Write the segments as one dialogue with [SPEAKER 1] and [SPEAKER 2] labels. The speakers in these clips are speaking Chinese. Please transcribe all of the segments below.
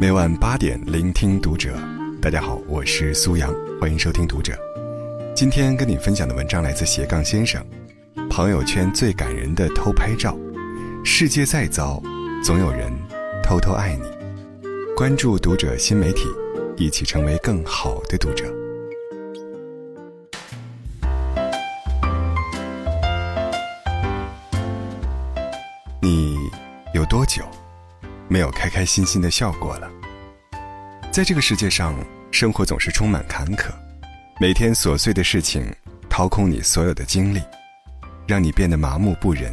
[SPEAKER 1] 每晚八点，聆听读者。大家好，我是苏阳，欢迎收听读者。今天跟你分享的文章来自斜杠先生。朋友圈最感人的偷拍照，世界再糟，总有人偷偷爱你。关注读者新媒体，一起成为更好的读者。你有多久？没有开开心心的笑过了。在这个世界上，生活总是充满坎坷，每天琐碎的事情掏空你所有的精力，让你变得麻木不仁。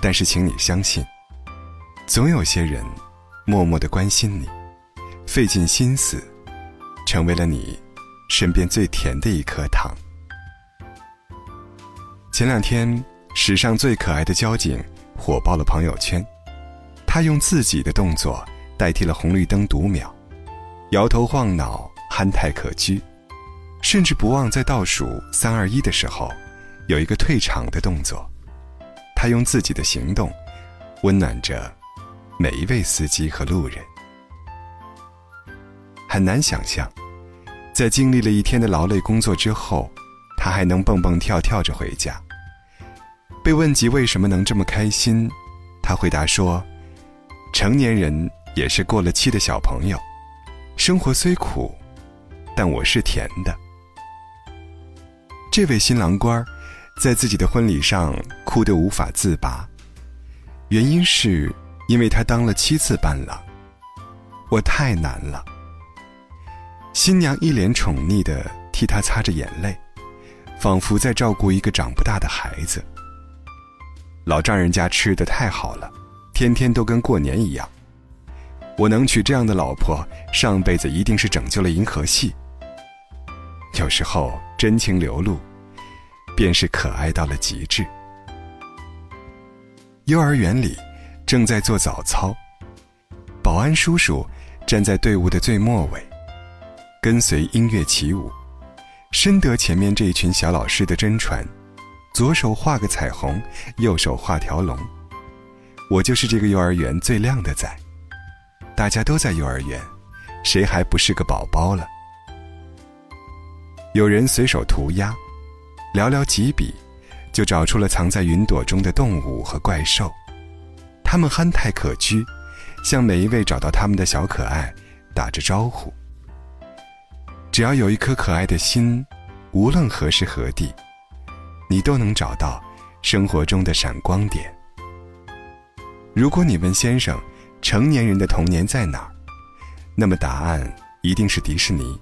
[SPEAKER 1] 但是，请你相信，总有些人默默的关心你，费尽心思，成为了你身边最甜的一颗糖。前两天，史上最可爱的交警火爆了朋友圈。他用自己的动作代替了红绿灯读秒，摇头晃脑，憨态可掬，甚至不忘在倒数三二一的时候，有一个退场的动作。他用自己的行动，温暖着每一位司机和路人。很难想象，在经历了一天的劳累工作之后，他还能蹦蹦跳跳着回家。被问及为什么能这么开心，他回答说。成年人也是过了期的小朋友，生活虽苦，但我是甜的。这位新郎官在自己的婚礼上哭得无法自拔，原因是因为他当了七次伴郎，我太难了。新娘一脸宠溺的替他擦着眼泪，仿佛在照顾一个长不大的孩子。老丈人家吃的太好了。天天都跟过年一样，我能娶这样的老婆，上辈子一定是拯救了银河系。有时候真情流露，便是可爱到了极致。幼儿园里正在做早操，保安叔叔站在队伍的最末尾，跟随音乐起舞，深得前面这一群小老师的真传，左手画个彩虹，右手画条龙。我就是这个幼儿园最靓的仔，大家都在幼儿园，谁还不是个宝宝了？有人随手涂鸦，寥寥几笔，就找出了藏在云朵中的动物和怪兽，他们憨态可掬，向每一位找到他们的小可爱打着招呼。只要有一颗可爱的心，无论何时何地，你都能找到生活中的闪光点。如果你问先生，成年人的童年在哪儿？那么答案一定是迪士尼。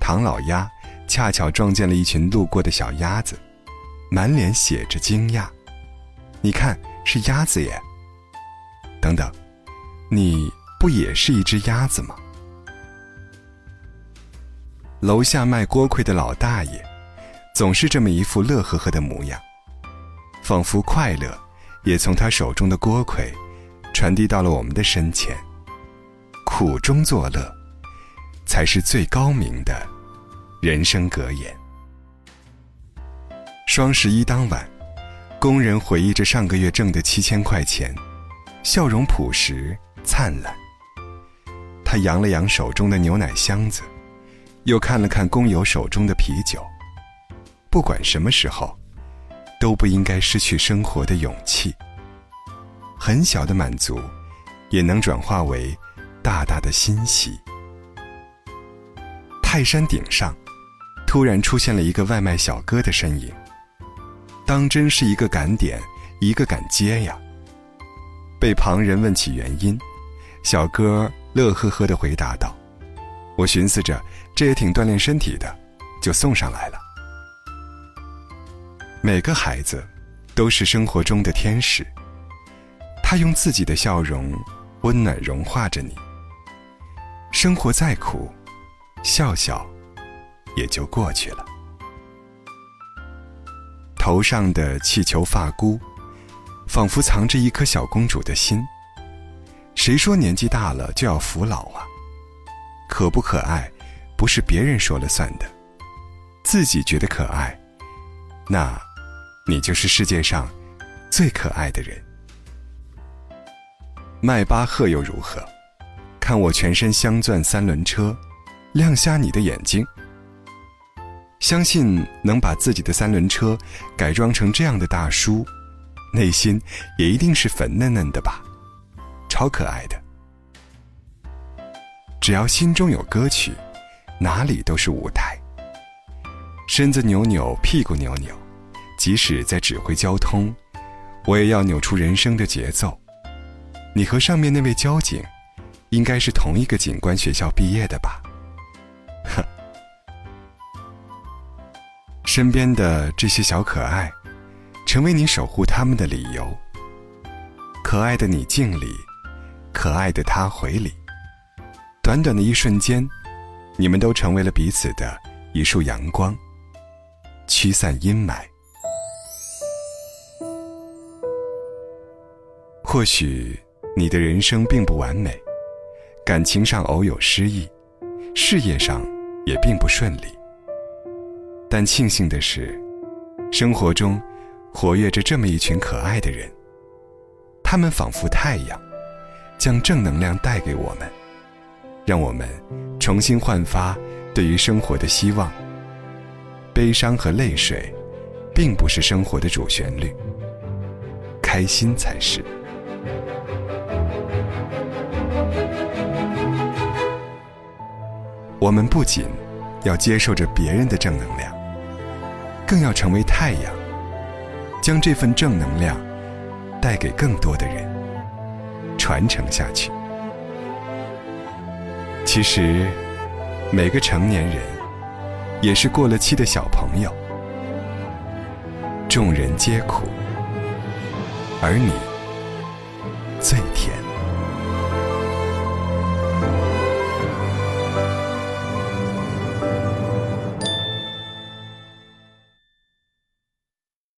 [SPEAKER 1] 唐老鸭恰巧撞见了一群路过的小鸭子，满脸写着惊讶。你看，是鸭子耶。等等，你不也是一只鸭子吗？楼下卖锅盔的老大爷，总是这么一副乐呵呵的模样，仿佛快乐。也从他手中的锅盔，传递到了我们的身前。苦中作乐，才是最高明的人生格言。双十一当晚，工人回忆着上个月挣的七千块钱，笑容朴实灿烂。他扬了扬手中的牛奶箱子，又看了看工友手中的啤酒。不管什么时候。都不应该失去生活的勇气。很小的满足，也能转化为大大的欣喜。泰山顶上，突然出现了一个外卖小哥的身影。当真是一个敢点，一个敢接呀！被旁人问起原因，小哥乐呵呵的回答道：“我寻思着，这也挺锻炼身体的，就送上来了。”每个孩子都是生活中的天使，他用自己的笑容温暖融化着你。生活再苦，笑笑也就过去了。头上的气球发箍，仿佛藏着一颗小公主的心。谁说年纪大了就要服老啊？可不可爱，不是别人说了算的，自己觉得可爱，那。你就是世界上最可爱的人。迈巴赫又如何？看我全身镶钻三轮车，亮瞎你的眼睛。相信能把自己的三轮车改装成这样的大叔，内心也一定是粉嫩嫩的吧，超可爱的。只要心中有歌曲，哪里都是舞台。身子扭扭，屁股扭扭，即使在指挥交通，我也要扭出人生的节奏。你和上面那位交警，应该是同一个警官学校毕业的吧？哼。身边的这些小可爱，成为你守护他们的理由。可爱的你敬礼，可爱的他回礼。短短的一瞬间，你们都成为了彼此的一束阳光，驱散阴霾。或许你的人生并不完美，感情上偶有失意，事业上也并不顺利。但庆幸的是，生活中活跃着这么一群可爱的人，他们仿佛太阳，将正能量带给我们。让我们重新焕发对于生活的希望。悲伤和泪水，并不是生活的主旋律，开心才是。我们不仅要接受着别人的正能量，更要成为太阳，将这份正能量带给更多的人，传承下去。其实，每个成年人也是过了期的小朋友。众人皆苦，而你最甜。